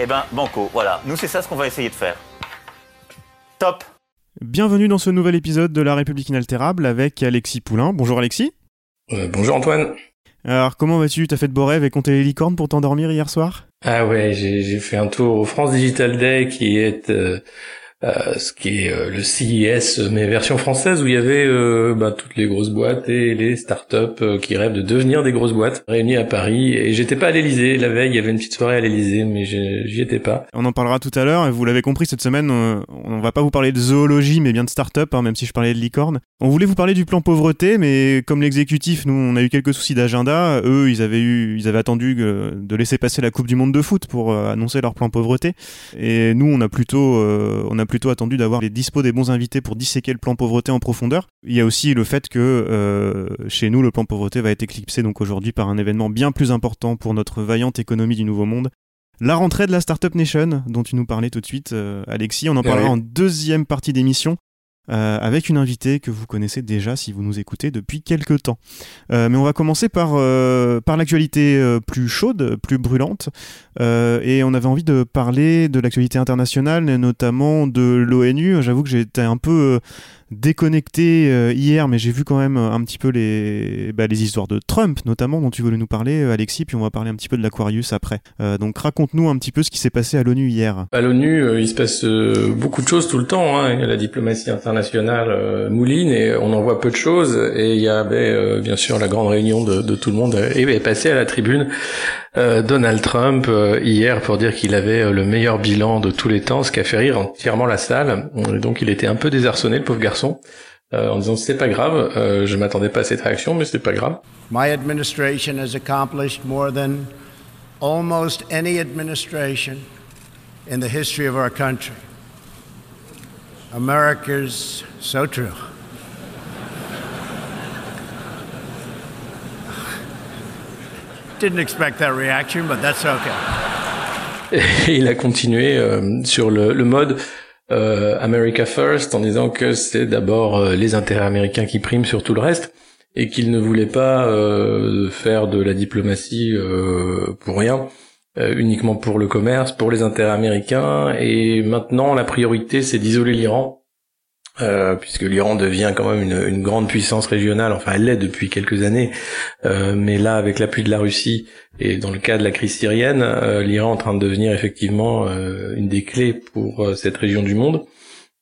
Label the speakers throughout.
Speaker 1: Eh ben, banco, voilà. Nous, c'est ça ce qu'on va essayer de faire. Top
Speaker 2: Bienvenue dans ce nouvel épisode de La République inaltérable avec Alexis Poulain. Bonjour Alexis.
Speaker 3: Euh, bonjour Antoine.
Speaker 2: Alors comment vas-tu? T'as fait de beaux rêves et compté les licornes pour t'endormir hier soir?
Speaker 3: Ah ouais, j'ai fait un tour au France Digital Day qui est euh, euh, ce qui est euh, le CIS mais version française où il y avait euh, bah, toutes les grosses boîtes et les startups qui rêvent de devenir des grosses boîtes réunies à Paris. Et j'étais pas à l'Elysée la veille il y avait une petite soirée à l'Elysée mais j'y étais pas.
Speaker 2: On en parlera tout à l'heure et vous l'avez compris cette semaine on, va pas vous parler de zoologie mais bien de start-up hein, même si je parlais de licorne. On voulait vous parler du plan pauvreté mais comme l'exécutif nous on a eu quelques soucis d'agenda eux ils avaient eu ils avaient attendu de laisser passer la coupe du monde de foot pour annoncer leur plan pauvreté. Et nous on a plutôt on a plutôt attendu d'avoir les dispos des bons invités pour disséquer le plan pauvreté en profondeur. Il y a aussi le fait que euh, chez nous, le plan pauvreté va être éclipsé donc aujourd'hui par un événement bien plus important pour notre vaillante économie du Nouveau Monde. La rentrée de la Startup Nation, dont tu nous parlais tout de suite, euh, Alexis. On en parlera en deuxième partie d'émission. Euh, avec une invitée que vous connaissez déjà si vous nous écoutez depuis quelques temps. Euh, mais on va commencer par, euh, par l'actualité plus chaude, plus brûlante. et on avait envie de parler de l'actualité internationale, notamment de l'ONU. J'avoue que j'étais un peu déconnecté euh, hier, mais j'ai vu quand même un petit peu les, bah, les histoires de Trump, notamment, dont tu voulais nous parler, euh, Alexis, puis on va parler un petit peu de l'Aquarius après. Euh, donc raconte-nous un petit peu ce qui s'est passé à l'ONU hier.
Speaker 3: À l'ONU, il se passe beaucoup de choses tout le temps. Hein. La diplomatie internationale mouline et on en voit peu de choses. Et il y avait bien sûr la grande réunion de, tout le monde et est passé à la tribune Donald Trump hier pour dire qu'il avait le meilleur bilan de tous les temps, ce qui a fait rire entièrement la salle. Donc il était un peu désarçonné, le pauvre garçon euh, en disant c'est pas grave, euh, je m'attendais pas à cette réaction, mais c'est pas grave.
Speaker 4: My administration has accomplished more than almost any administration in the history of our country. America's so true. Didn't expect that reaction, but that's okay.
Speaker 3: Il a continué euh, sur le, le mode euh, America First en disant que c'est d'abord euh, les intérêts américains qui priment sur tout le reste et qu'il ne voulait pas euh, faire de la diplomatie pour rien, uniquement pour le commerce, pour les intérêts américains. Et maintenant, la priorité, c'est d'isoler l'Iran euh, puisque l'Iran devient quand même une, une, grande puissance régionale, enfin elle l'est depuis quelques années, euh, mais là avec l'appui de la Russie et dans le cas de la crise syrienne, euh, l'Iran est en train de devenir effectivement euh, une des clés pour euh, cette région du monde.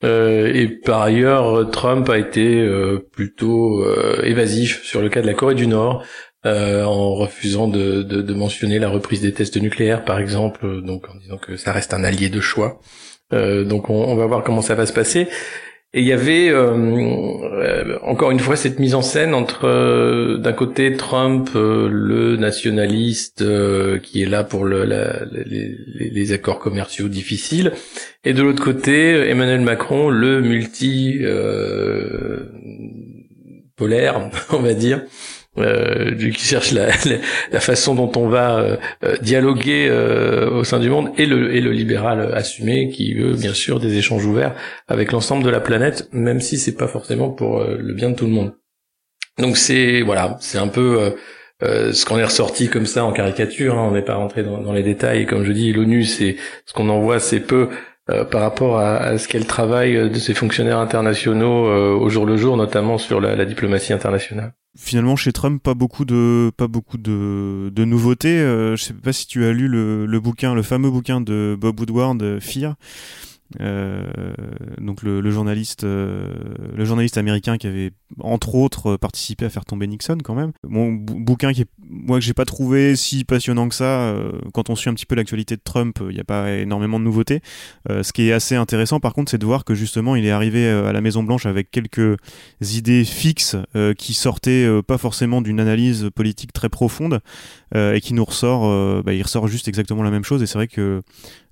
Speaker 3: et par ailleurs, Trump a été plutôt évasif sur le cas de la Corée du Nord, en refusant de, de, de, mentionner la reprise des tests nucléaires, par exemple, donc en disant que ça reste un allié de choix. donc on, on va voir comment ça va se passer. Et il y avait euh, euh, encore une fois cette mise en scène entre euh, d'un côté Trump, le nationaliste qui est là pour le, la, les, les, accords commerciaux difficiles, et de l'autre côté Emmanuel Macron, le multi polaire, on va dire, euh, qui cherche la, la, façon dont on va euh, euh, dialoguer euh, au sein du monde, et le, et le libéral assumé qui veut bien sûr des échanges ouverts avec l'ensemble de la planète, même si c'est pas forcément pour le bien de tout le monde. Donc c'est voilà, c'est un peu ce qu'on est ressorti comme ça en caricature. Hein, on n'est pas rentré dans, dans, les détails. Comme je dis, l'ONU, c'est ce qu'on en voit, c'est peu par rapport à, à ce qu'est le travail de ces fonctionnaires internationaux au jour le jour, notamment sur la, la diplomatie internationale
Speaker 2: finalement chez Trump pas beaucoup de pas beaucoup de, de nouveautés. Euh, je sais pas si tu as lu le, le, bouquin, le fameux bouquin de Bob Woodward, Fear. Euh, donc le, le journaliste, euh, le journaliste américain qui avait entre autres participé à faire tomber Nixon quand même. Mon bouquin qui est, moi que j'ai pas trouvé si passionnant que ça. euh, quand on suit un petit peu l'actualité de Trump, il n'y a pas énormément de nouveautés. Euh, ce qui est assez intéressant par contre, c'est de voir que justement il est arrivé euh, à la Maison Blanche avec quelques idées fixes euh, qui sortaient euh, pas forcément d'une analyse politique très profonde euh, et qui nous ressort, euh, bah, il ressort juste exactement la même chose. Et c'est vrai que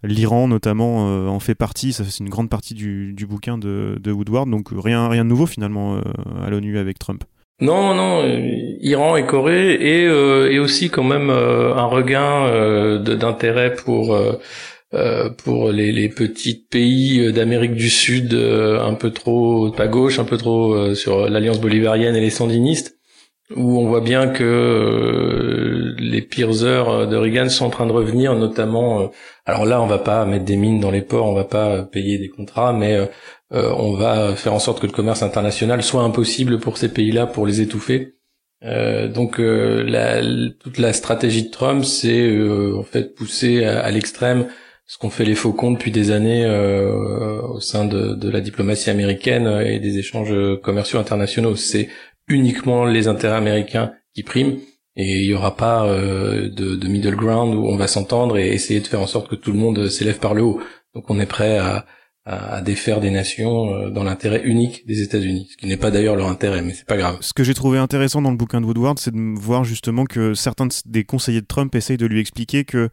Speaker 2: l'Iran notamment euh, en fait partie, ça c'est une grande partie du, du bouquin de, de Woodward. Donc rien, rien de nouveau finalement euh, à l'ONU avec Trump.
Speaker 3: Non, non, euh, Iran et Corée et, et aussi quand même un regain d'intérêt pour pour les, les petits pays d'Amérique du Sud un peu trop à gauche, un peu trop sur l'alliance bolivarienne et les sandinistes, où on voit bien que euh, les pires heures de Reagan sont en train de revenir, notamment. euh, alors là, on va pas mettre des mines dans les ports, on va pas payer des contrats, mais euh, euh, on va faire en sorte que le commerce international soit impossible pour ces pays-là pour les étouffer. Euh, donc euh, la, toute la stratégie de Trump, c'est euh, en fait pousser à, l'extrême ce qu'ont fait les faucons depuis des années euh, au sein de, de la diplomatie américaine et des échanges commerciaux internationaux. C'est uniquement les intérêts américains qui priment et il y aura pas euh, de middle ground où on va s'entendre et essayer de faire en sorte que tout le monde s'élève par le haut. Donc on est prêt à, à, défaire des nations euh, dans l'intérêt unique des États-Unis, ce qui n'est pas d'ailleurs leur intérêt, mais c'est pas grave.
Speaker 2: Ce que j'ai trouvé intéressant dans le bouquin de Woodward, c'est de voir justement que certains de- des conseillers de Trump essayent de lui expliquer que euh,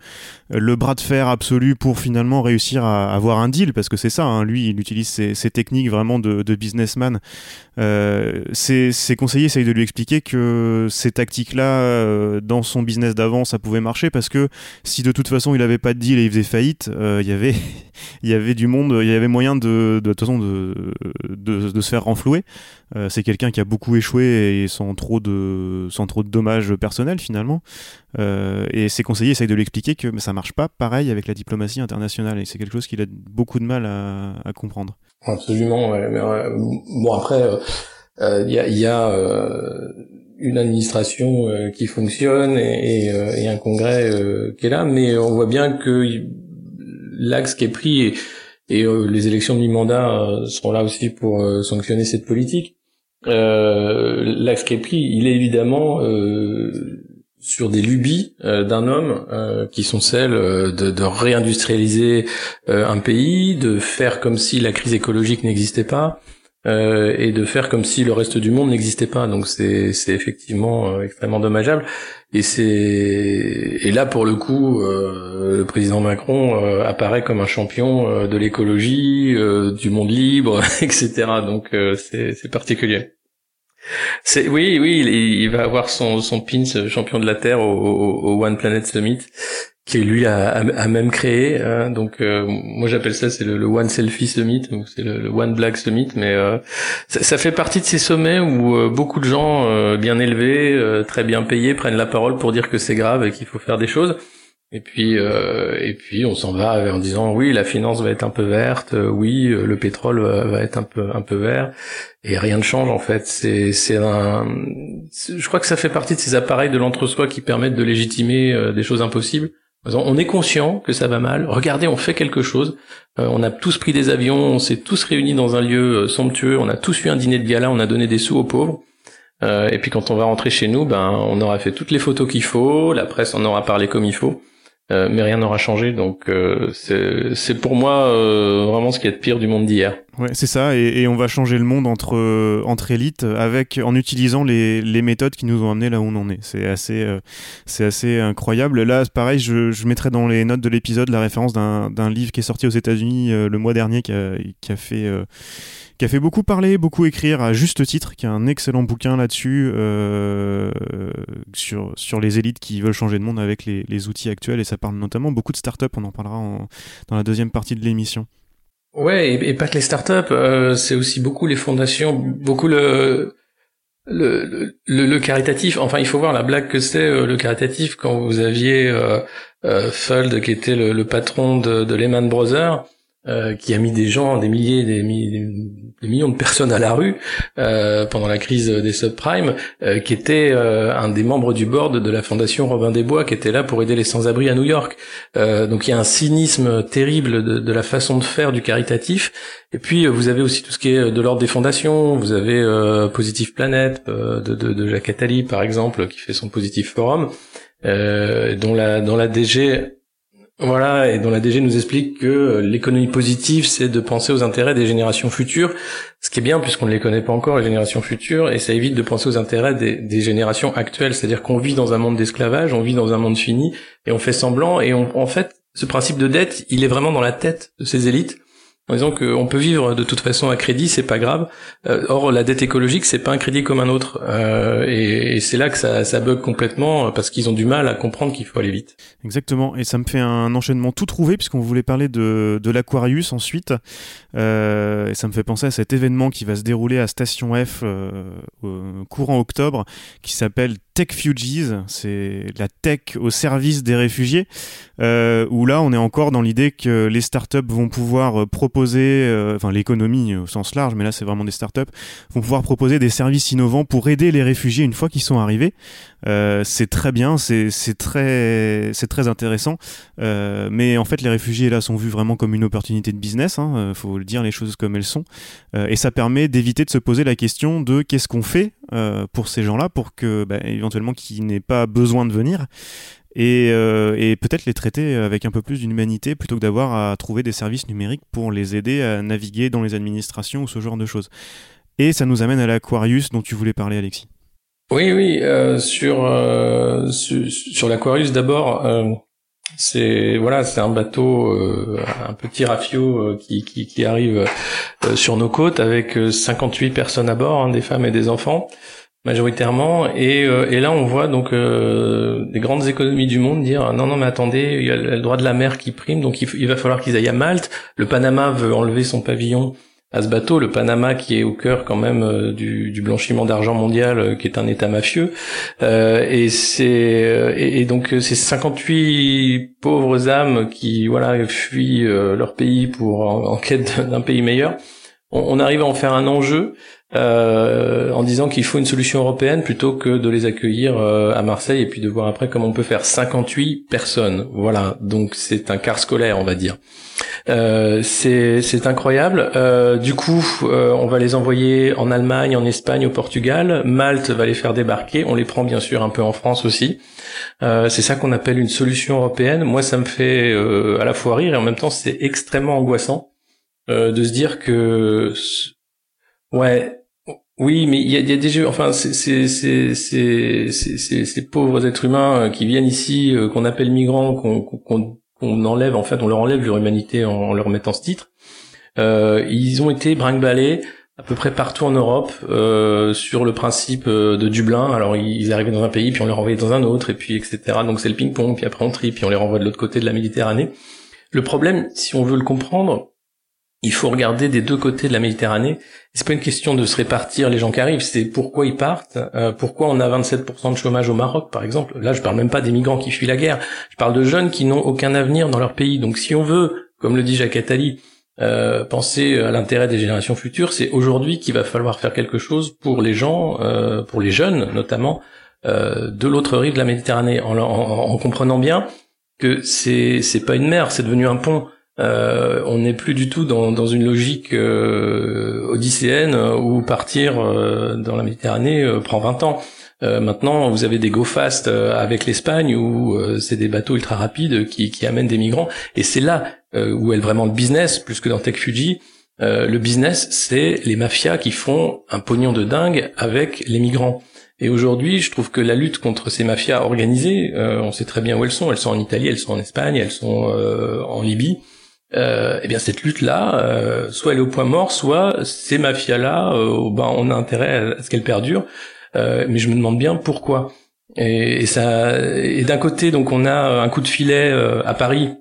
Speaker 2: le bras de fer absolu pour finalement réussir à avoir un deal, parce que c'est ça, hein, lui, il utilise ses, techniques vraiment de, businessman. Euh, conseillers essayent de lui expliquer que ces tactiques-là, euh, dans son business d'avant, ça pouvait marcher, parce que si de toute façon il avait pas de deal et il faisait faillite, il y avait il y avait du monde, il y avait moyen de, de, de façon de, se faire renflouer. Euh, c'est quelqu'un qui a beaucoup échoué et sans trop de, sans trop de dommages personnels finalement. Euh, et ses conseillers essayent de lui expliquer que ça marche pas pareil avec la diplomatie internationale et c'est quelque chose qu'il a beaucoup de mal à, comprendre.
Speaker 3: Absolument. ouais, mais, bon après, euh, euh, il y a, il une administration qui fonctionne et, et, un congrès qui est là, mais on voit bien que il- l'axe qui est pris et, et, euh, les élections de mi-mandat euh, seront là aussi pour euh, sanctionner cette politique. L'axe qui est pris, il est évidemment sur des lubies euh, d'un homme euh, qui sont celles euh, de, de réindustrialiser un pays, de faire comme si la crise écologique n'existait pas, euh, et de faire comme si le reste du monde n'existait pas. Donc c'est c'est effectivement euh, extrêmement dommageable. Et c'est et là pour le coup, euh, le président Macron euh, apparaît comme un champion de l'écologie, du monde libre, etc. Donc c'est c'est particulier. C'est oui oui il, il va avoir son son pins champion de la terre au, au, au One Planet Summit qui lui a, a, a même créé. hein. donc euh, moi j'appelle ça c'est le, le One Selfie Summit, donc c'est le, le One Black Summit, mais euh, ça, ça fait partie de ces sommets où euh, beaucoup de gens euh, bien élevés, euh, très bien payés, prennent la parole pour dire que c'est grave et qu'il faut faire des choses. Et puis euh, et puis on s'en va en disant oui la finance va être un peu verte, euh, oui le pétrole va, va être un peu un peu vert et rien ne change en fait. C'est c'est un je crois que ça fait partie de ces appareils de l'entre-soi qui permettent de légitimer euh, des choses impossibles. On est conscient que ça va mal. Regardez, on fait quelque chose. Euh, on a tous pris des avions, on s'est tous réunis dans un lieu euh, somptueux, on a tous eu un dîner de gala, on a donné des sous aux pauvres. Euh, et puis quand on va rentrer chez nous, ben on aura fait toutes les photos qu'il faut, la presse en aura parlé comme il faut, mais rien n'aura changé. Donc c'est pour moi vraiment ce qui est de pire du monde d'hier.
Speaker 2: Ouais, c'est ça, et, et on va changer le monde entre, euh, entre élites avec, en utilisant les, les méthodes qui nous ont amenés là où on en est. C'est assez, euh, c'est assez incroyable. Là, pareil, je, je mettrai dans les notes de l'épisode la référence d'un livre qui est sorti aux États-Unis euh, le mois dernier qui a, qui a fait. euh, qui a fait beaucoup parler, beaucoup écrire à juste titre, qui a un excellent bouquin là-dessus euh, sur, sur les élites qui veulent changer le monde avec les, les outils actuels et ça parle notamment beaucoup de start-up, on en parlera en- dans la deuxième partie de l'émission.
Speaker 3: Ouais, et, pas que les startups, euh, c'est aussi beaucoup les fondations, beaucoup le, le, le, le caritatif. Enfin, il faut voir la blague que c'est euh, le caritatif quand vous aviez euh, euh, qui était le, le patron de, de Lehman Brothers. Euh, qui a mis des gens, des milliers, des, millions de personnes à la rue euh, pendant la crise des subprimes, euh, qui était un des membres du board de la fondation Robin des Bois, qui était là pour aider les sans-abri à New York. donc il y a un cynisme terrible de, la façon de faire du caritatif. Et puis vous avez aussi tout ce qui est de l'ordre des fondations. Vous avez Positive Planet de, de, de Jacques Attali, par exemple, qui fait son Positive Forum. dont la dont la DG voilà, et dont la DG nous explique que l'économie positive, c'est de penser aux intérêts des générations futures, ce qui est bien puisqu'on ne les connaît pas encore, les générations futures, et ça évite de penser aux intérêts des, générations actuelles, c'est-à-dire qu'on vit dans un monde d'esclavage, on vit dans un monde fini, et on fait semblant, et en fait, ce principe de dette, il est vraiment dans la tête de ces élites, en disant qu'on peut vivre de toute façon à crédit, c'est pas grave. Euh, or, la dette écologique, c'est pas un crédit comme un autre, euh, et, c'est là que ça, ça bug complètement parce qu'ils ont du mal à comprendre qu'il faut aller vite.
Speaker 2: Exactement, et ça me fait un enchaînement tout trouvé puisqu'on voulait parler de, de l'Aquarius ensuite, euh, et ça me fait penser à cet événement qui va se dérouler à Station F courant octobre, qui s'appelle Tech Fugees, c'est la tech au service des réfugiés, où là on est encore dans l'idée que les startups vont pouvoir proposer proposer, euh, enfin l'économie au sens large, mais là c'est vraiment des startups, vont pouvoir proposer des services innovants pour aider les réfugiés une fois qu'ils sont arrivés. Euh, c'est très bien, c'est très, très intéressant. Euh, mais en fait, les réfugiés là sont vus vraiment comme une opportunité de business. Hein, faut dire les choses comme elles sont. et ça permet d'éviter de se poser la question de qu'est-ce qu'on fait pour ces gens-là, pour que bah, éventuellement qu'ils n'aient pas besoin de venir et, euh, et peut-être les traiter avec un peu plus d'humanité plutôt que d'avoir à trouver des services numériques pour les aider à naviguer dans les administrations ou ce genre de choses. Et ça nous amène à l'Aquarius dont tu voulais parler, Alexis.
Speaker 3: Oui, oui, euh, sur, euh, sur, l'Aquarius d'abord, c'est voilà, c'est un bateau, un petit rafio qui, qui, qui, arrive sur nos côtes avec 58 personnes à bord, hein, des femmes et des enfants majoritairement. Et, euh, et là on voit donc euh, des grandes économies du monde dire non non mais attendez il y a le droit de la mer qui prime donc il, va falloir qu'ils aillent à Malte. Le Panama veut enlever son pavillon à ce bateau. Le Panama qui est au cœur quand même euh, du, du, blanchiment d'argent mondial qui est un état mafieux. Et c'est et, donc ces 58 pauvres âmes qui voilà fuient leur pays pour en, quête d'un pays meilleur on, arrive à en faire un enjeu euh, en disant qu'il faut une solution européenne plutôt que de les accueillir euh, à Marseille et puis de voir après comment on peut faire 58 personnes. Voilà, donc c'est un quart scolaire, on va dire. Euh, c'est incroyable. Du coup, on va les envoyer en Allemagne, en Espagne, au Portugal. Malte va les faire débarquer. On les prend bien sûr un peu en France aussi. c'est ça qu'on appelle une solution européenne. Moi, ça me fait à la fois rire et en même temps c'est extrêmement angoissant de se dire que Ouais. Oui, mais il y a, des jeux. Enfin, c'est ces pauvres êtres humains euh, qui viennent ici, euh, qu'on appelle migrants, qu'on enlève. En fait, on leur enlève leur humanité en, leur mettant ce titre. Euh, ils ont été brinque à peu près partout en Europe sur le principe de Dublin. Alors ils arrivaient dans un pays, puis on les renvoyait dans un autre, et puis etc. Donc c'est le ping-pong, puis après on trie, puis on les renvoie de l'autre côté de la Méditerranée. Le problème, si on veut le comprendre, il faut regarder des deux côtés de la Méditerranée. C'est pas une question de se répartir les gens qui arrivent, c'est pourquoi ils partent, euh, pourquoi on a 27% de chômage au Maroc, par exemple. Là, je parle même pas des migrants qui fuient la guerre. Je parle de jeunes qui n'ont aucun avenir dans leur pays. Donc, si on veut, comme le dit Jacques Attali, euh, penser à l'intérêt des générations futures, c'est aujourd'hui qu'il va falloir faire quelque chose pour les gens, euh, pour les jeunes notamment, de l'autre rive de la Méditerranée, en, en comprenant bien que c'est c'est pas une mer, c'est devenu un pont. Euh, on n'est plus du tout dans, dans une logique euh, odysséenne où partir euh, dans la Méditerranée prend 20 ans. maintenant, vous avez des go fast avec l'Espagne où c'est des bateaux ultra rapides qui, qui amènent des migrants. Et c'est là où est vraiment le business, plus que dans Tech Fuji. le business, c'est les mafias qui font un pognon de dingue avec les migrants. Et aujourd'hui, je trouve que la lutte contre ces mafias organisées, on sait très bien où elles sont. Elles sont en Italie, elles sont en Espagne, elles sont en Libye euh, eh bien cette lutte-là, euh, soit elle est au point mort, soit ces mafias-là, euh, ben, on a intérêt à ce qu'elles perdurent. Euh, mais je me demande bien pourquoi. Et, et ça, et d'un côté, donc on a un coup de filet euh, à Paris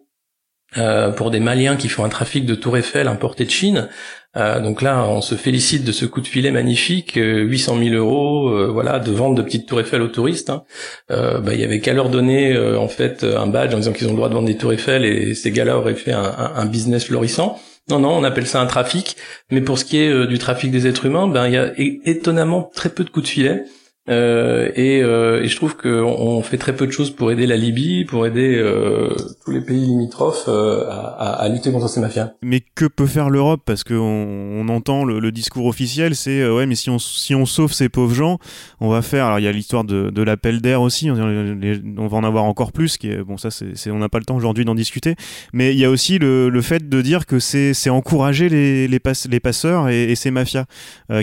Speaker 3: pour des Maliens qui font un trafic de Tour Eiffel importé de Chine. Euh, donc là, on se félicite de ce coup de filet magnifique, 800 000 euros, euh, voilà, de vente de petites tours Eiffel aux touristes. Hein. Euh, bah, il y avait qu'à leur donner en fait un badge en disant qu'ils ont le droit de vendre des tours Eiffel et ces gars-là auraient fait un, un, business florissant. Non, non, on appelle ça un trafic. Mais pour ce qui est du trafic des êtres humains, ben il y a étonnamment très peu de coups de filet. Euh, et, euh, et, je trouve qu'on on fait très peu de choses pour aider la Libye, pour aider euh, tous les pays limitrophes euh, à, à, lutter contre ces mafias.
Speaker 2: Mais que peut faire l'Europe? Parce qu'on on entend le, le, discours officiel, c'est euh, ouais, mais si on si on sauve ces pauvres gens, on va faire. Alors il y a l'histoire de, de l'appel d'air aussi. On, va en avoir encore plus. Qui est, bon, ça c'est on n'a pas le temps aujourd'hui d'en discuter. Mais il y a aussi le, le fait de dire que c'est encourager les les, passeurs et, et ces mafias.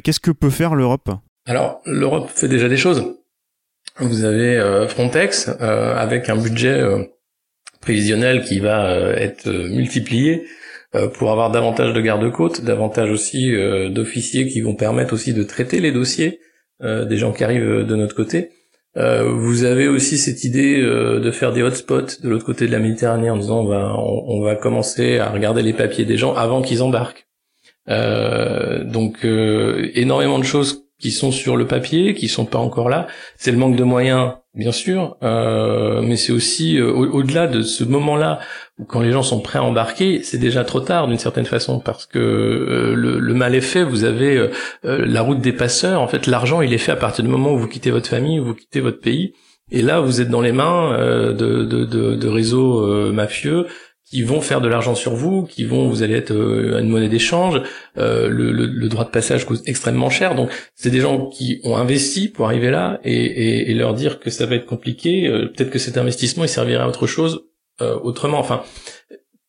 Speaker 2: Qu'est-ce que peut faire l'Europe?
Speaker 3: Alors, l'Europe fait déjà des choses. Vous avez euh, Frontex euh, avec un budget euh, prévisionnel qui va être multiplié pour avoir davantage de gardes-côtes, davantage aussi d'officiers qui vont permettre aussi de traiter les dossiers des gens qui arrivent de notre côté. vous avez aussi cette idée de faire des hotspots de l'autre côté de la Méditerranée en disant on va, on, va commencer à regarder les papiers des gens avant qu'ils embarquent. donc énormément de choses qui sont sur le papier, qui sont pas encore là. C'est le manque de moyens, bien sûr, euh, mais c'est aussi euh, au-delà de ce moment-là où quand les gens sont prêts à embarquer, c'est déjà trop tard d'une certaine façon parce que euh, le, mal est fait. Vous avez la route des passeurs. En fait, l'argent il est fait à partir du moment où vous quittez votre famille, où vous quittez votre pays. Et là, vous êtes dans les mains de, de, de, de réseaux mafieux qui vont faire de l'argent sur vous, qui vont, vous allez être euh, une monnaie d'échange, euh, le, le, le, droit de passage coûte extrêmement cher, donc c'est des gens qui ont investi pour arriver là et, et, et leur dire que ça va être compliqué, euh, peut-être que cet investissement il servira à autre chose euh, autrement. Enfin,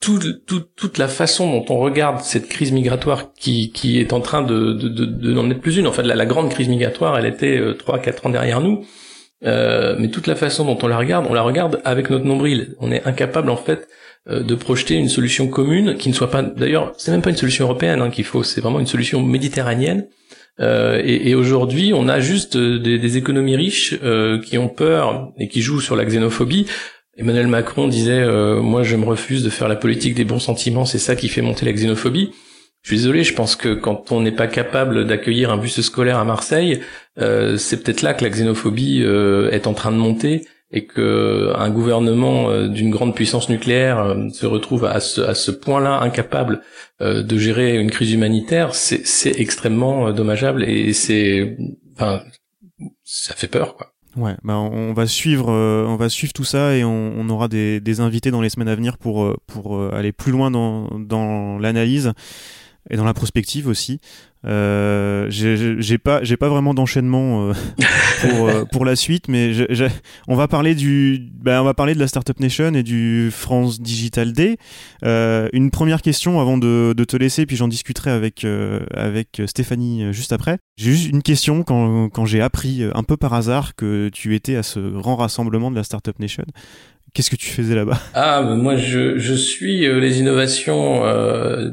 Speaker 3: tout, tout, toute la façon dont on regarde cette crise migratoire qui, qui est en train de, de, de, de n'en être plus une. En fait, la, la grande crise migratoire, elle était trois, quatre ans derrière nous. Euh, mais toute la façon dont on la regarde, on la regarde avec notre nombril. On est incapable en fait euh, de projeter une solution commune qui ne soit pas d'ailleurs c'est même pas une solution européenne hein, qu'il faut c'est vraiment une solution méditerranéenne. Euh, et, et aujourd'hui on a juste euh, des, des économies riches euh, qui ont peur et qui jouent sur la xénophobie. Emmanuel Macron disait moi je me refuse de faire la politique des bons sentiments c'est ça qui fait monter la xénophobie je suis désolé, je pense que quand on n'est pas capable d'accueillir un bus scolaire à Marseille, euh, c'est peut-être là que la xénophobie euh, est en train de monter et que un gouvernement euh, d'une grande puissance nucléaire euh, se retrouve à ce, à ce point-là incapable euh, de gérer une crise humanitaire, c'est extrêmement dommageable et c'est, enfin, ça fait peur, quoi.
Speaker 2: Ouais, bah on va suivre, on va suivre tout ça et on, on, aura des, des invités dans les semaines à venir pour pour aller plus loin dans dans l'analyse et dans la prospective aussi. Euh, j'ai pas j'ai pas vraiment d'enchaînement euh, pour euh, pour la suite, mais on va parler du bah, on va parler de la Startup Nation et du France Digital Day. Euh, une première question avant de, de te laisser, puis j'en discuterai avec avec Stéphanie juste après. J'ai juste une question quand quand j'ai appris un peu par hasard que tu étais à ce grand rassemblement de la Startup Nation. Qu'est-ce que tu faisais là-bas?
Speaker 3: Ah, moi je, je suis euh, les innovations euh,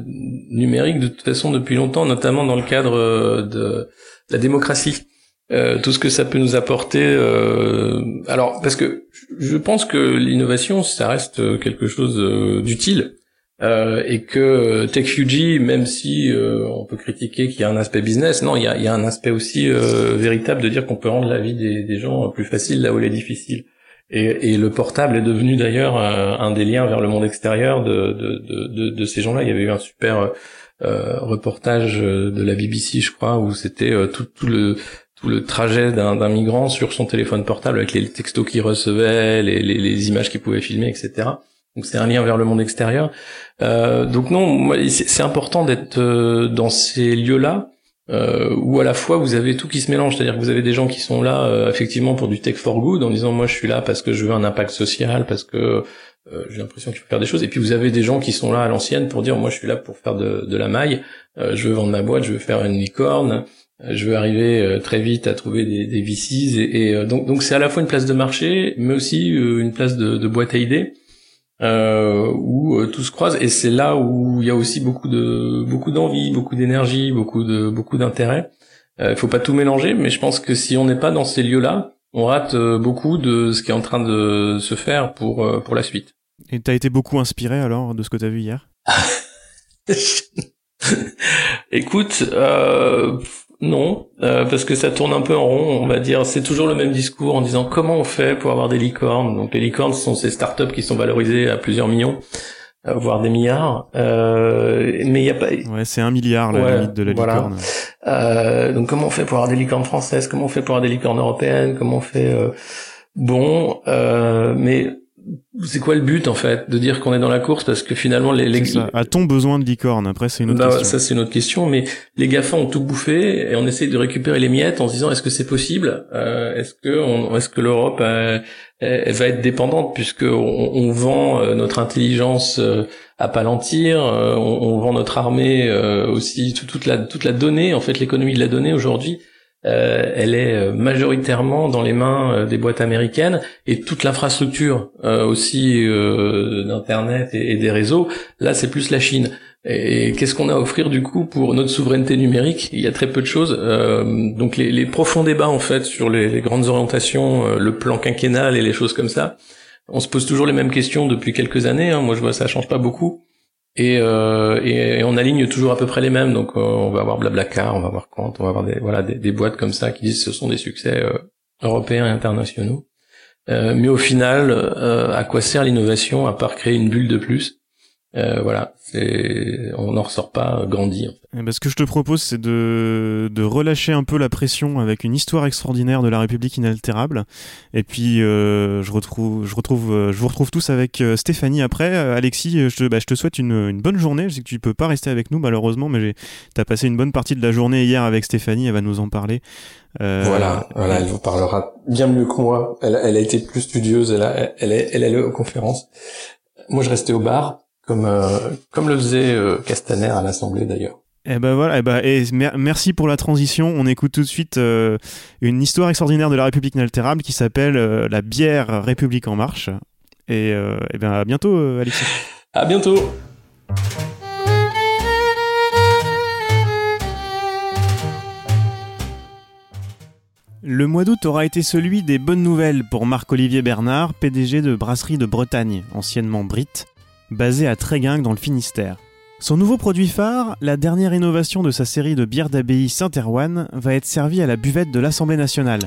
Speaker 3: numériques de toute façon depuis longtemps, notamment dans le cadre euh, de la démocratie. Euh, tout ce que ça peut nous apporter. Euh, alors, parce que je pense que l'innovation, ça reste quelque chose d'utile. et que TechUG, même si on peut critiquer qu'il y a un aspect business, non, il y a, y a un aspect aussi véritable de dire qu'on peut rendre la vie des, des gens plus facile là où elle est difficile. Et, et, le portable est devenu d'ailleurs euh, un des liens vers le monde extérieur de, de, de, de ces gens-là. Il y avait eu un super euh, reportage euh, de la BBC, je crois, où c'était euh, tout, tout, le tout le trajet d'un migrant sur son téléphone portable avec les textos qu'il recevait, les, les, les images qu'il pouvait filmer, etc. Donc c'est un lien vers le monde extérieur. Euh, donc non, c'est important d'être dans ces lieux-là euh, où à la fois vous avez tout qui se mélange, c'est-à-dire que vous avez des gens qui sont là euh, effectivement pour du tech for good en disant moi je suis là parce que je veux un impact social, parce que euh, j'ai l'impression qu'il faut faire des choses, et puis vous avez des gens qui sont là à l'ancienne pour dire moi je suis là pour faire de, de la maille, euh, je veux vendre ma boîte, je veux faire une licorne, euh, je veux arriver très vite à trouver des, des VCs, et, et donc donc c'est à la fois une place de marché, mais aussi une place de, de boîte à idées euh, où euh, tout se croise et c'est là où il y a aussi beaucoup de beaucoup d'envie, beaucoup d'énergie, beaucoup de beaucoup d'intérêt. Euh, il faut pas tout mélanger, mais je pense que si on n'est pas dans ces lieux-là, on rate euh, beaucoup de ce qui est en train de se faire pour euh, pour la suite.
Speaker 2: Et t'as été beaucoup inspiré alors de ce que t'as vu hier?
Speaker 3: Écoute, euh, non, euh, parce que ça tourne un peu en rond, on va dire. C'est toujours le même discours en disant comment on fait pour avoir des licornes. Donc les licornes sont ces startups qui sont valorisées à plusieurs millions. voire des milliards. mais il y a pas.
Speaker 2: Ouais, c'est un milliard la limite de la licorne.
Speaker 3: donc comment on fait pour avoir des licornes françaises? Comment on fait pour avoir des licornes européennes? Comment on fait Bon, mais c'est quoi le but en fait de dire qu'on est dans la course? Parce que finalement les, les...
Speaker 2: a-t-on besoin de licorne? Après c'est une autre
Speaker 3: bah,
Speaker 2: question.
Speaker 3: ça c'est une autre question mais les GAFA ont tout bouffé et on essaie de récupérer les miettes en se disant est-ce que c'est possible? Euh, est-ce que on, est-ce que l'Europe euh, va être dépendante? Puisque on, on vend euh, notre intelligence euh, à palantir on, on, vend notre armée aussi toute la toute la donnée en fait l'économie de la donnée aujourd'hui euh, elle est euh, majoritairement dans les mains euh, des boîtes américaines et toute l'infrastructure aussi d'internet et, des réseaux. Là, c'est plus la Chine. Et qu'est-ce qu'on a à offrir du coup pour notre souveraineté numérique? Il y a très peu de choses. donc les, profonds débats en fait sur les, les grandes orientations, le plan quinquennal et les choses comme ça. On se pose toujours les mêmes questions depuis quelques années. Hein. Moi, je vois ça change pas beaucoup. Et, euh, et, on aligne toujours à peu près les mêmes. Donc euh, on va avoir Blablacar, on va avoir Quant, on va avoir des voilà des, boîtes comme ça qui disent ce sont des succès euh, européens et internationaux. Mais au final, à quoi sert l'innovation à part créer une bulle de plus? Euh, voilà, on n'en ressort pas grandi.
Speaker 2: Eh ben, ce que je te propose, c'est de, de relâcher un peu la pression avec une histoire extraordinaire de la République inaltérable. Et puis, euh, je retrouve, je retrouve, euh, je vous retrouve tous avec Stéphanie après. Alexis, je te, bah, je te souhaite une, une, bonne journée. Je sais que tu peux pas rester avec nous malheureusement, mais tu as passé une bonne partie de la journée hier avec Stéphanie. Elle va nous en parler.
Speaker 3: Voilà, voilà, elle vous parlera bien mieux que moi. Elle, elle a été plus studieuse. Elle, a, elle, est, elle est allée aux conférences. Moi, je restais au bar comme euh, comme le faisait euh, Castaner à l'Assemblée d'ailleurs.
Speaker 2: Et eh ben voilà, et, ben, et merci pour la transition. On écoute tout de suite euh, une histoire extraordinaire de la République inaltérable qui s'appelle La bière République en marche. Et, et ben à bientôt, Alexis.
Speaker 3: À bientôt.
Speaker 2: Le mois d'août aura été celui des bonnes nouvelles pour Marc-Olivier Bernard, PDG de Brasserie de Bretagne, anciennement Brit, basé à Tréguingue dans le Finistère. Son nouveau produit phare, la dernière innovation de sa série de bières d'abbaye Saint-Erwan, va être servi à la buvette de l'Assemblée nationale.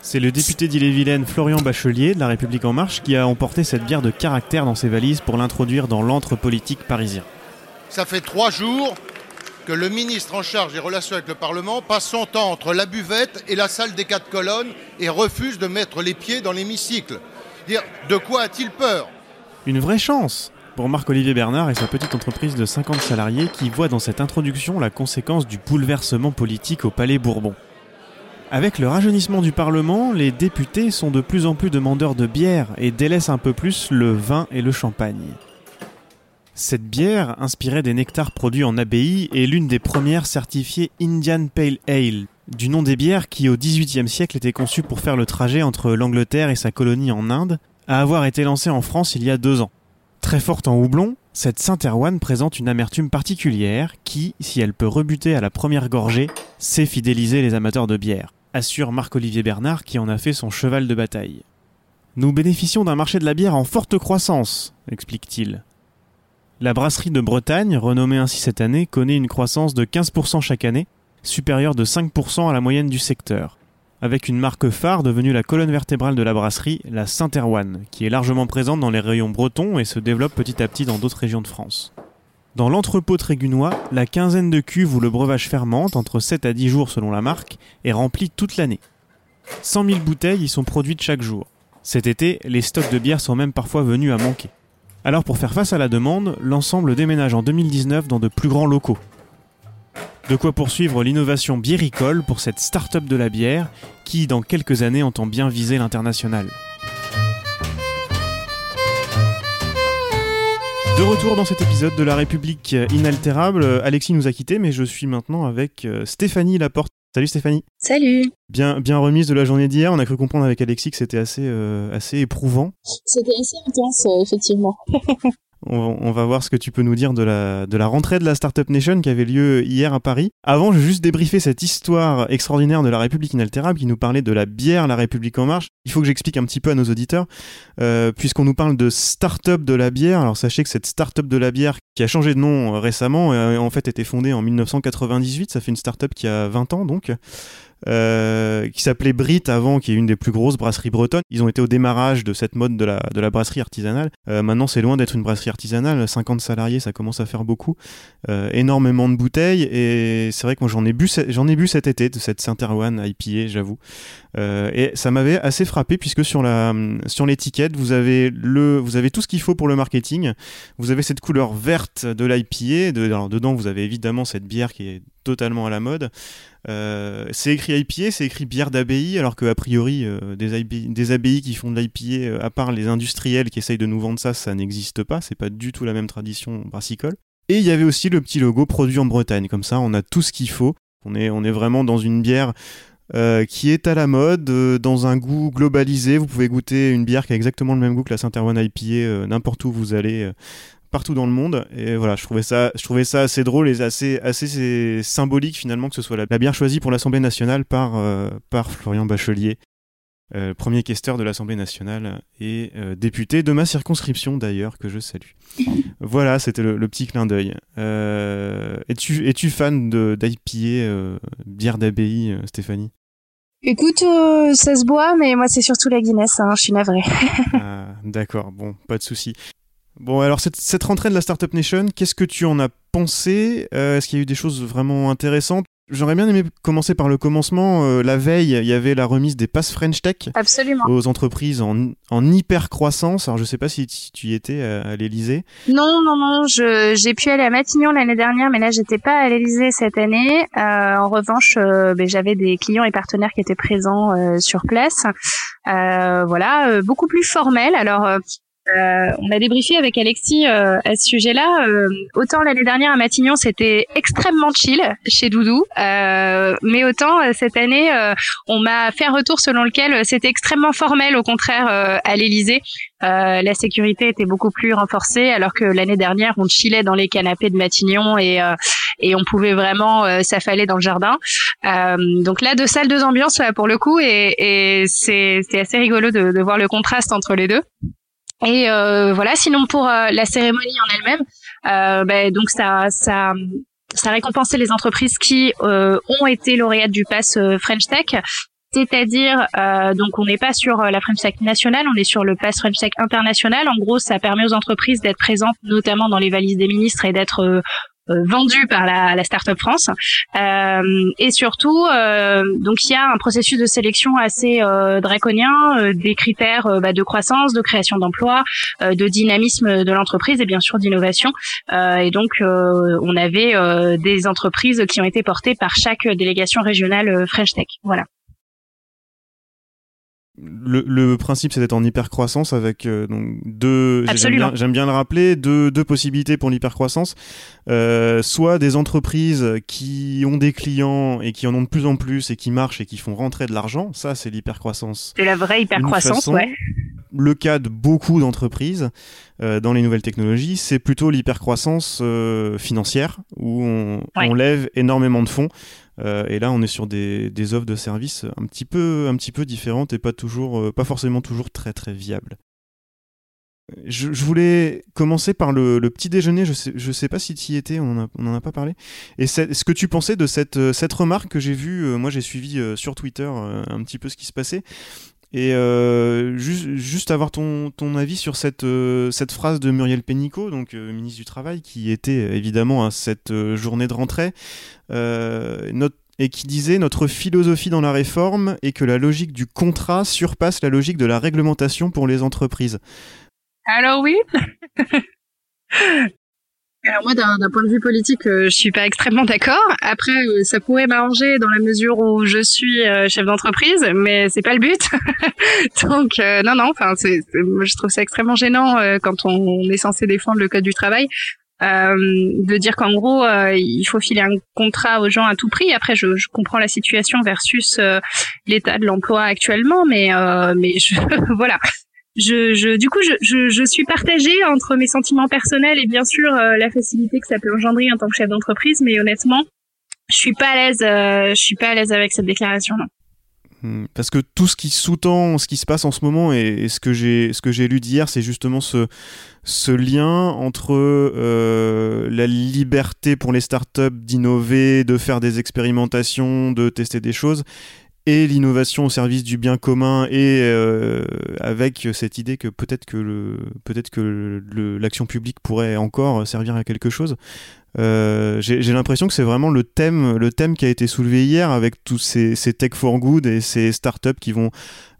Speaker 2: C'est le député d'Ille-et-Vilaine Florian Bachelier de La République En Marche qui a emporté cette bière de caractère dans ses valises pour l'introduire dans l'antre politique parisien.
Speaker 5: Ça fait trois jours que le ministre en charge des relations avec le Parlement passe son temps entre la buvette et la salle des quatre colonnes et refuse de mettre les pieds dans l'hémicycle. De quoi a-t-il peur?
Speaker 2: Une vraie chance pour Marc-Olivier Bernard et sa petite entreprise de 50 salariés qui voit dans cette introduction la conséquence du bouleversement politique au Palais Bourbon. Avec le rajeunissement du Parlement, les députés sont de plus en plus demandeurs de bière et délaissent un peu plus le vin et le champagne. Cette bière, inspirée des nectars produits en abbaye, est l'une des premières certifiées Indian Pale Ale, du nom des bières qui au XVIIIe siècle étaient conçues pour faire le trajet entre l'Angleterre et sa colonie en Inde, à avoir été lancée en France il y a deux ans. Très forte en houblon, cette Saint-Erwan présente une amertume particulière qui, si elle peut rebuter à la première gorgée, sait fidéliser les amateurs de bière, assure Marc-Olivier Bernard qui en a fait son cheval de bataille. Nous bénéficions d'un marché de la bière en forte croissance, explique-t-il. La brasserie de Bretagne, renommée ainsi cette année, connaît une croissance de 15% chaque année, supérieure de 5% à la moyenne du secteur avec une marque phare devenue la colonne vertébrale de la brasserie, la Saint-Erwan, qui est largement présente dans les rayons bretons et se développe petit à petit dans d'autres régions de France. Dans l'entrepôt trégunois, la quinzaine de cuves où le breuvage fermente, entre 7 à 10 jours selon la marque, est remplie toute l'année. 100 000 bouteilles y sont produites chaque jour. Cet été, les stocks de bière sont même parfois venus à manquer. Alors pour faire face à la demande, l'ensemble déménage en 2019 dans de plus grands locaux, de quoi poursuivre l'innovation biéricole pour cette start-up de la bière qui, dans quelques années, entend bien viser l'international. De retour dans cet épisode de La République inaltérable, Alexis nous a quittés, mais je suis maintenant avec euh, Stéphanie Laporte. Salut Stéphanie.
Speaker 6: Salut.
Speaker 2: Bien, bien remise de la journée d'hier. On a cru comprendre avec Alexis que c'était assez, euh, assez éprouvant.
Speaker 6: C'était assez intense, euh, effectivement.
Speaker 2: On, va voir ce que tu peux nous dire de la, de la rentrée de la Startup Nation qui avait lieu hier à Paris. Avant, je vais juste débriefer cette histoire extraordinaire de la République inaltérable qui nous parlait de la bière La République en marche. Il faut que j'explique un petit peu à nos auditeurs, euh, puisqu'on nous parle de Startup de la bière. Alors sachez que cette Startup de la bière qui a changé de nom euh, récemment, a en fait été fondée en 1998. Ça fait une startup qui a 20 ans donc. Euh, qui s'appelait Brit avant, qui est une des plus grosses brasseries bretonnes. Ils ont été au démarrage de cette mode de la, de la brasserie artisanale. Euh, maintenant, c'est loin d'être une brasserie artisanale. 50 salariés, ça commence à faire beaucoup. Euh, énormément de bouteilles. Et c'est vrai que moi, j'en ai, bu, j'en ai bu cet été de cette Saint-Erwan IPA, j'avoue. et ça m'avait assez frappé puisque sur, la, sur l'étiquette, vous avez, le, vous avez tout ce qu'il faut pour le marketing. Vous avez cette couleur verte de l'IPA. Alors, dedans, vous avez évidemment cette bière qui est totalement à la mode. Euh, c'est écrit IPA, c'est écrit bière d'abbaye, alors que a priori euh, des, abbayes qui font de l'IPA, euh, à part les industriels qui essayent de nous vendre ça, ça n'existe pas. C'est pas du tout la même tradition brassicole. Et il y avait aussi le petit logo produit en Bretagne. Comme ça, on a tout ce qu'il faut. On est, on est vraiment dans une bière qui est à la mode, dans un goût globalisé. Vous pouvez goûter une bière qui a exactement le même goût que la Saint-Erwan IPA n'importe où vous allez partout dans le monde. Et voilà, je trouvais ça, je trouvais ça assez drôle et assez, assez symbolique finalement que ce soit la, bière choisie pour l'Assemblée nationale par, euh, par Florian Bachelier, euh, premier questeur de l'Assemblée nationale et euh, député de ma circonscription d'ailleurs, que je salue. voilà, c'était le, petit clin d'œil. es-tu, es-tu fan d'IPA, bière d'abbaye, Stéphanie?
Speaker 6: Écoute, ça se boit, mais moi c'est surtout la Guinness, hein, je suis navré.
Speaker 2: ah, d'accord, bon, pas de souci. Bon, alors cette, rentrée de la Startup Nation, qu'est-ce que tu en as pensé? Euh, Est-ce qu'il y a eu des choses vraiment intéressantes? J'aurais bien aimé commencer par le commencement. Euh, la veille, il y avait la remise des passes French Tech
Speaker 6: Absolument.
Speaker 2: aux entreprises en, en hyper croissance. Alors je sais pas si tu y étais à, l'Elysée.
Speaker 6: Non, non, non. J'ai pu aller à Matignon l'année dernière, mais là j'étais pas à l'Elysée cette année. Euh, en revanche, ben, j'avais des clients et partenaires qui étaient présents sur place. voilà, beaucoup plus formel. Alors euh, on a débriefé avec Alexis euh, à ce sujet-là. Euh, autant l'année dernière à Matignon, c'était extrêmement chill chez Doudou, mais autant cette année, on m'a fait un retour selon lequel c'était extrêmement formel, au contraire, à l'Élysée. la sécurité était beaucoup plus renforcée, alors que l'année dernière, on chillait dans les canapés de Matignon et, et on pouvait vraiment s'affaler dans le jardin. donc là, deux salles, deux ambiances pour le coup, et, et c'est assez rigolo de, de voir le contraste entre les deux. Et euh, voilà, sinon pour euh, la cérémonie en elle-même, euh, ben, donc ça, ça, ça récompensait les entreprises qui ont été lauréates du pass French Tech. C'est-à-dire, donc on n'est pas sur la French Tech nationale, on est sur le pass French Tech international. En gros, ça permet aux entreprises d'être présentes, notamment dans les valises des ministres, et d'être euh, vendu par la, la Startup France. Euh, et surtout, euh, donc il y a un processus de sélection assez draconien, des critères bah, de croissance, de création d'emplois, de dynamisme de l'entreprise et bien sûr d'innovation. et donc, on avait des entreprises qui ont été portées par chaque délégation régionale French Tech. Voilà
Speaker 2: le, principe c'est d'être en hypercroissance avec euh, donc deux j'aime bien, le rappeler deux, deux possibilités pour l'hypercroissance. Euh, soit des entreprises qui ont des clients et qui en ont de plus en plus et qui marchent et qui font rentrer de l'argent ça c'est l'hypercroissance.
Speaker 6: C'est la vraie hypercroissance ouais.
Speaker 2: Le cas de beaucoup d'entreprises euh, dans les nouvelles technologies, c'est plutôt l'hypercroissance financière où on, on, lève énormément de fonds euh, et là, on est sur des, des, offres de services un petit peu, un petit peu différentes et pas toujours, euh, pas forcément toujours très très viables. Je, voulais commencer par le, petit déjeuner. Je sais, sais pas si tu y étais, on n'en a, pas parlé. Et ce que tu pensais de cette, cette remarque que j'ai vue, euh, moi j'ai suivi sur Twitter un petit peu ce qui se passait. Et juste, juste avoir ton, ton avis sur cette, cette phrase de Muriel Pénicaud, donc ministre du Travail, qui était évidemment à cette journée de rentrée, euh, et qui disait notre philosophie dans la réforme est que la logique du contrat surpasse la logique de la réglementation pour les entreprises.
Speaker 6: Alors oui. Alors moi, d'un point de vue politique, euh, je suis pas extrêmement d'accord. Après, euh, ça pourrait m'arranger dans la mesure où je suis chef d'entreprise, mais c'est pas le but. Donc non, non. Enfin, je trouve ça extrêmement gênant quand on est censé défendre le code du travail euh, de dire qu'en gros euh, il faut filer un contrat aux gens à tout prix. Après, je, je comprends la situation versus euh, l'état de l'emploi actuellement, mais mais je, voilà. Je, je, du coup, je, je, suis partagée entre mes sentiments personnels et bien sûr la facilité que ça peut engendrer en tant que chef d'entreprise, mais honnêtement, je suis pas à l'aise. je suis pas à l'aise avec cette déclaration. Non.
Speaker 2: Hmm, parce que tout ce qui sous-tend ce qui se passe en ce moment et, ce que j'ai ce que j'ai lu d'hier, c'est justement ce ce lien entre euh, la liberté pour les startups d'innover, de faire des expérimentations, de tester des choses, et l'innovation au service du bien commun et euh, avec cette idée que peut-être que le peut-être que l'action publique pourrait encore servir à quelque chose. Euh, j'ai l'impression que c'est vraiment le thème, le thème qui a été soulevé hier avec tous ces, ces tech for good et ces startups qui vont,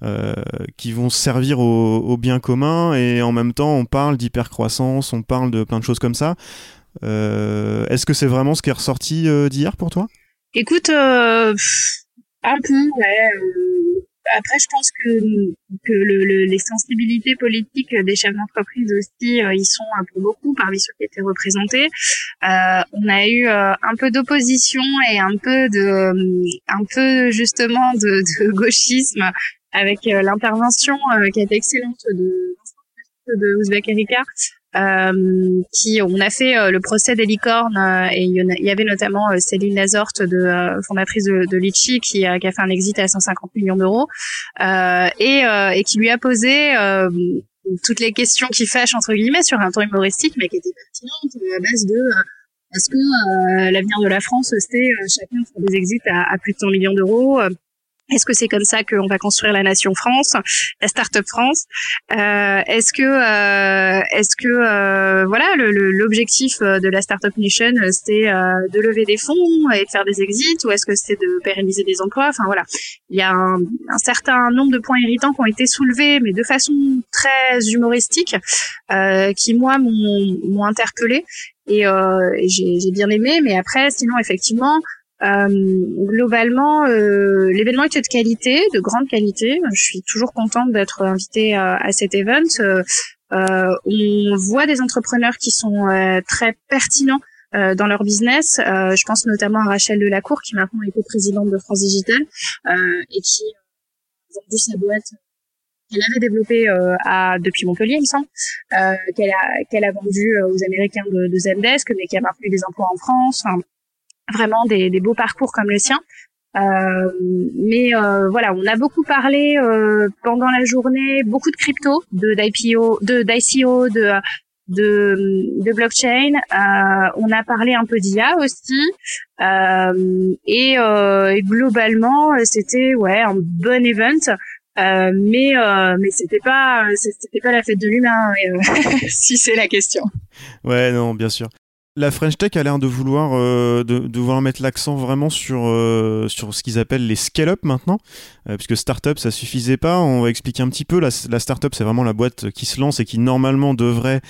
Speaker 2: euh, qui vont servir au, au, bien commun et en même temps on parle d'hypercroissance, on parle de plein de choses comme ça. Euh, Est-ce que c'est vraiment ce qui est ressorti euh, d'hier pour toi?
Speaker 6: Écoute, euh, un peu, ouais après, je pense que, que le, les sensibilités politiques des chefs d'entreprise aussi, euh, ils sont un peu beaucoup parmi ceux qui étaient représentés. Euh, on a eu euh, un peu d'opposition et un peu de, un peu justement de, de gauchisme avec euh, l'intervention qui a été excellente de de Ouzbek Erika euh, qui on a fait euh, le procès des licornes euh, et il y, avait notamment Céline Lazorte, de, fondatrice de, de Litchi, qui qui a, fait un exit à 150 millions d'euros et, et qui lui a posé toutes les questions qui fâchent entre guillemets sur un ton humoristique, mais qui étaient pertinentes à base de est-ce que l'avenir de la France c'était chacun faire des exits à, à, plus de 100 millions d'euros est-ce que c'est comme ça qu'on va construire la nation France, la start-up France? Euh, Est-ce que, euh, est-ce que, euh, voilà, l'objectif euh, de la start-up nation, euh, c'est de lever des fonds et de faire des exits, ou est-ce que c'est de pérenniser des emplois? Enfin voilà, il y a un, un, certain nombre de points irritants qui ont été soulevés, mais de façon très humoristique, qui moi m'ont interpellé et j'ai bien aimé. Mais après, sinon effectivement. Euh, globalement, euh, l'événement était de qualité, de grande qualité. Je suis toujours contente d'être invitée à, à cet event. Euh, on voit des entrepreneurs qui sont très pertinents dans leur business. je pense notamment à Rachel Delacour, qui maintenant été présidente de France Digital et qui a vendu sa boîte qu'elle avait développée à, depuis Montpellier, il me semble, qu'elle a, qu'elle a vendu aux Américains de, de Zendesk, mais qui a maintenu des emplois en France. Vraiment des, des, beaux parcours comme le sien. Euh, mais euh, voilà, on a beaucoup parlé euh, pendant la journée, beaucoup de crypto, de d'IPO, de d'ICO, de de, de blockchain. Euh, on a parlé un peu d'IA aussi. Euh, et, et, globalement, c'était ouais un bon event. mais mais c'était pas c'était pas la fête de l'humain si c'est la question.
Speaker 2: Ouais non bien sûr. La French Tech a l'air de vouloir euh, de, vouloir mettre l'accent vraiment sur euh, sur ce qu'ils appellent les scale-up maintenant, euh, puisque startup ça suffisait pas. On va expliquer un petit peu. La, la startup c'est vraiment la boîte qui se lance et qui normalement devrait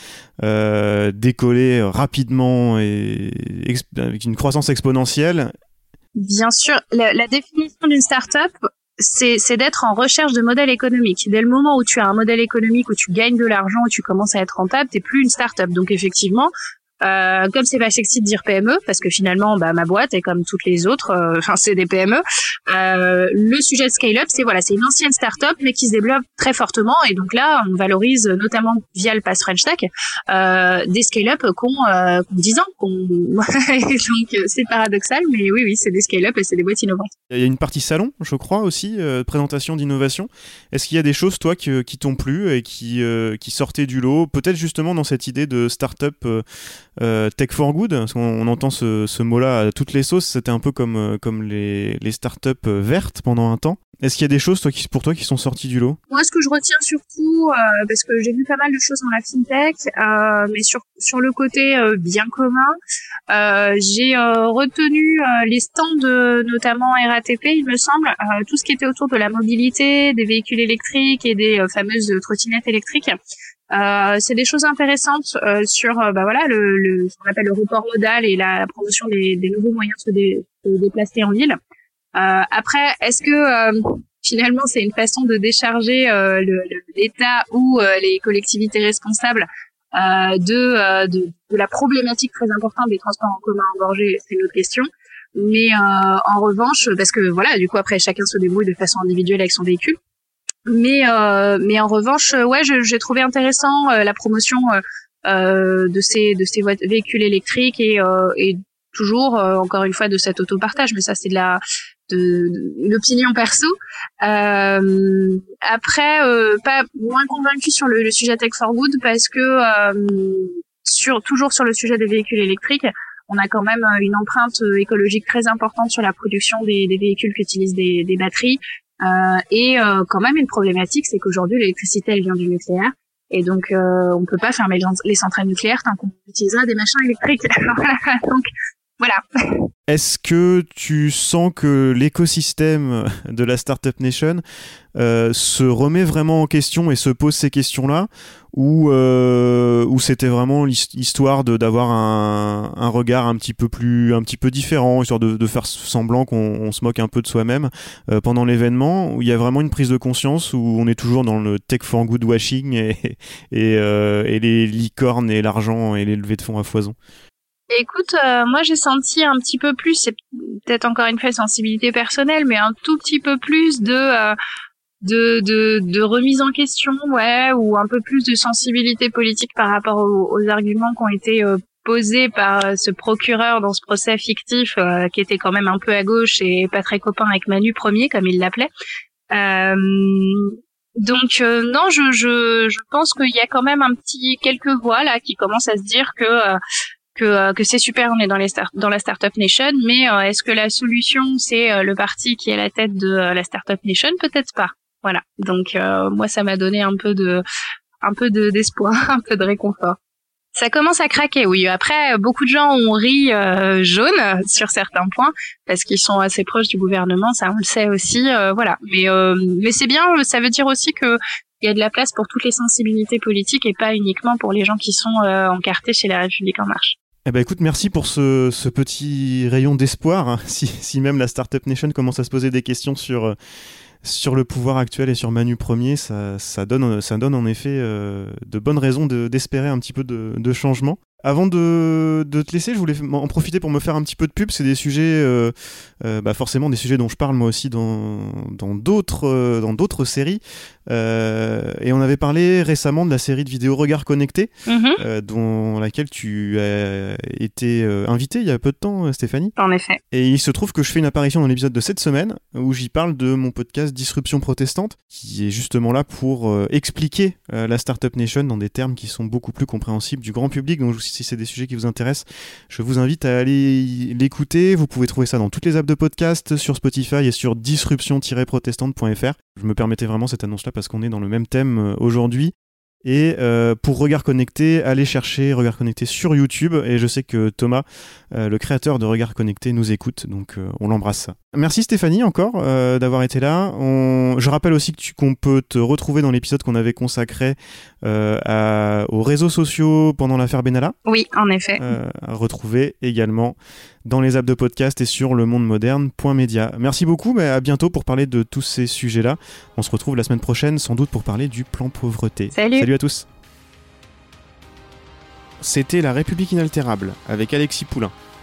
Speaker 2: décoller rapidement et avec une croissance exponentielle.
Speaker 6: Bien sûr, la, la définition d'une startup c'est d'être en recherche de modèle économique. Dès le moment où tu as un modèle économique, où tu gagnes de l'argent, où tu commences à être rentable, t'es plus une start-up. Donc effectivement, euh, comme c'est pas sexy de dire PME, parce que finalement, bah, ma boîte est comme toutes les autres, euh, enfin c'est des PME. Euh, le sujet de scale-up, c'est voilà, c'est une ancienne start-up mais qui se développe très fortement, et donc là, on valorise notamment via le Pass French Tech euh, des scale-up qu'on euh, 10 ans. donc c'est paradoxal, mais oui, oui, c'est des scale-up et c'est des boîtes innovantes.
Speaker 2: Il y a une partie salon, je crois aussi, présentation d'innovation. Est-ce qu'il y a des choses, toi, qui, qui t'ont plu et qui, qui sortaient du lot, peut-être justement dans cette idée de start-up euh, tech for good, parce qu'on entend ce, ce mot-là à toutes les sauces, c'était un peu comme, euh, comme les, les startups euh, vertes pendant un temps. Est-ce qu'il y a des choses toi, qui, pour toi qui sont sorties du lot?
Speaker 6: Moi, ce que je retiens surtout, euh, parce que j'ai vu pas mal de choses dans la fintech, euh, mais sur, sur le côté euh, bien commun, j'ai retenu les stands, notamment RATP, il me semble, tout ce qui était autour de la mobilité, des véhicules électriques et des fameuses trottinettes électriques. Euh, c'est des choses intéressantes euh, sur euh, bah voilà le, le, ce qu'on appelle le report modal et la promotion des, des nouveaux moyens de se, déplacer en ville. après, est-ce que finalement c'est une façon de décharger l'État ou les collectivités responsables de, de, de, la problématique très importante des transports en commun engorgés C'est une autre question. Mais en revanche, parce que voilà, du coup après chacun se débrouille de façon individuelle avec son véhicule. Mais euh, mais en revanche, euh, ouais, j'ai trouvé intéressant euh, la promotion de ces de ces véhicules électriques et, et toujours encore une fois de cet autopartage, mais ça c'est de la de, l'opinion perso. Euh, après, euh, pas moins convaincu sur le, sujet Tech for Good parce que euh, sur toujours sur le sujet des véhicules électriques, on a quand même une empreinte écologique très importante sur la production des, véhicules qui utilisent des, des batteries. Et quand même une problématique, c'est qu'aujourd'hui l'électricité elle vient du nucléaire. Et donc, on peut pas fermer les centrales nucléaires tant qu'on utilisera des machins électriques. voilà.
Speaker 2: Est-ce que tu sens que l'écosystème de la Startup Nation euh, se remet vraiment en question et se pose ces questions-là? Ou, euh, c'était vraiment l'histoire d'avoir un, un, regard un petit peu plus un petit peu différent histoire de, de faire semblant qu'on se moque un peu de soi-même euh, pendant l'événement où il y a vraiment une prise de conscience où on est toujours dans le tech for good washing et, et, et les licornes et l'argent et les levées de fonds à foison?
Speaker 6: Écoute, euh, moi j'ai senti un petit peu plus, c'est peut-être encore une fois sensibilité personnelle, mais un tout petit peu plus de, euh, de, de, de, remise en question, ouais, ou un peu plus de sensibilité politique par rapport aux, arguments qui ont été euh, posés par ce procureur dans ce procès fictif, qui était quand même un peu à gauche et pas très copain avec Manu Premier, comme il l'appelait. donc non, je, je, je pense qu'il y a quand même un petit quelques voix là qui commencent à se dire que, euh, que c'est super, on est dans, les start dans la Startup Nation, mais euh, est-ce que la solution, c'est euh, le parti qui est à la tête de la Startup Nation? Peut-être pas. Voilà. Donc moi, ça m'a donné un peu de, un peu de d'espoir, un peu de réconfort. Ça commence à craquer, oui. Après, beaucoup de gens ont ri jaune sur certains points parce qu'ils sont assez proches du gouvernement, ça on le sait aussi. voilà. Mais mais c'est bien, ça veut dire aussi que il y a de la place pour toutes les sensibilités politiques et pas uniquement pour les gens qui sont encartés chez la République en marche.
Speaker 2: Eh ben écoute, merci pour ce, ce petit rayon d'espoir. Hein. Si, même la Startup Nation commence à se poser des questions sur, euh, sur le pouvoir actuel et sur Manu Premier, ça, ça, donne, ça donne en effet euh, de bonnes raisons d'espérer un petit peu de changement. Avant de, de, te laisser, je voulais en profiter pour me faire un petit peu de pub. C'est des sujets, euh, euh, bah forcément des sujets dont je parle moi aussi dans d'autres euh, dans d'autres séries. Euh, et on avait parlé récemment de la série de vidéos Regard Connecté, mhm. euh, dont laquelle tu as été invité il y a peu de temps, Stéphanie.
Speaker 6: En effet.
Speaker 2: Et il se trouve que je fais une apparition dans l'épisode de cette semaine où j'y parle de mon podcast Disruption protestante, qui est justement là pour expliquer la Startup Nation dans des termes qui sont beaucoup plus compréhensibles du grand public. Donc je si c'est des sujets qui vous intéressent, je vous invite à aller l'écouter. Vous pouvez trouver ça dans toutes les apps de podcast, sur Spotify et sur disruption-protestante.fr. Je me permettais vraiment cette annonce-là parce qu'on est dans le même thème euh, aujourd'hui. Et euh, pour Regard Connecté, allez chercher Regard Connecté sur YouTube. Et je sais que Thomas, euh, le créateur de Regard Connecté, nous écoute. Donc on l'embrasse. Merci Stéphanie encore d'avoir été là. Je rappelle aussi qu'on peut te retrouver dans l'épisode qu'on avait consacré à... aux réseaux sociaux pendant l'affaire Benalla.
Speaker 6: Oui, en effet.
Speaker 2: à retrouver également dans les apps de podcast et sur le monde moderne.media. Merci beaucoup, mais à bientôt pour parler de tous ces sujets-là. On se retrouve la semaine prochaine, sans doute pour parler du plan pauvreté.
Speaker 6: Salut,
Speaker 2: Salut à tous. C'était La République inaltérable avec Alexis Poulain,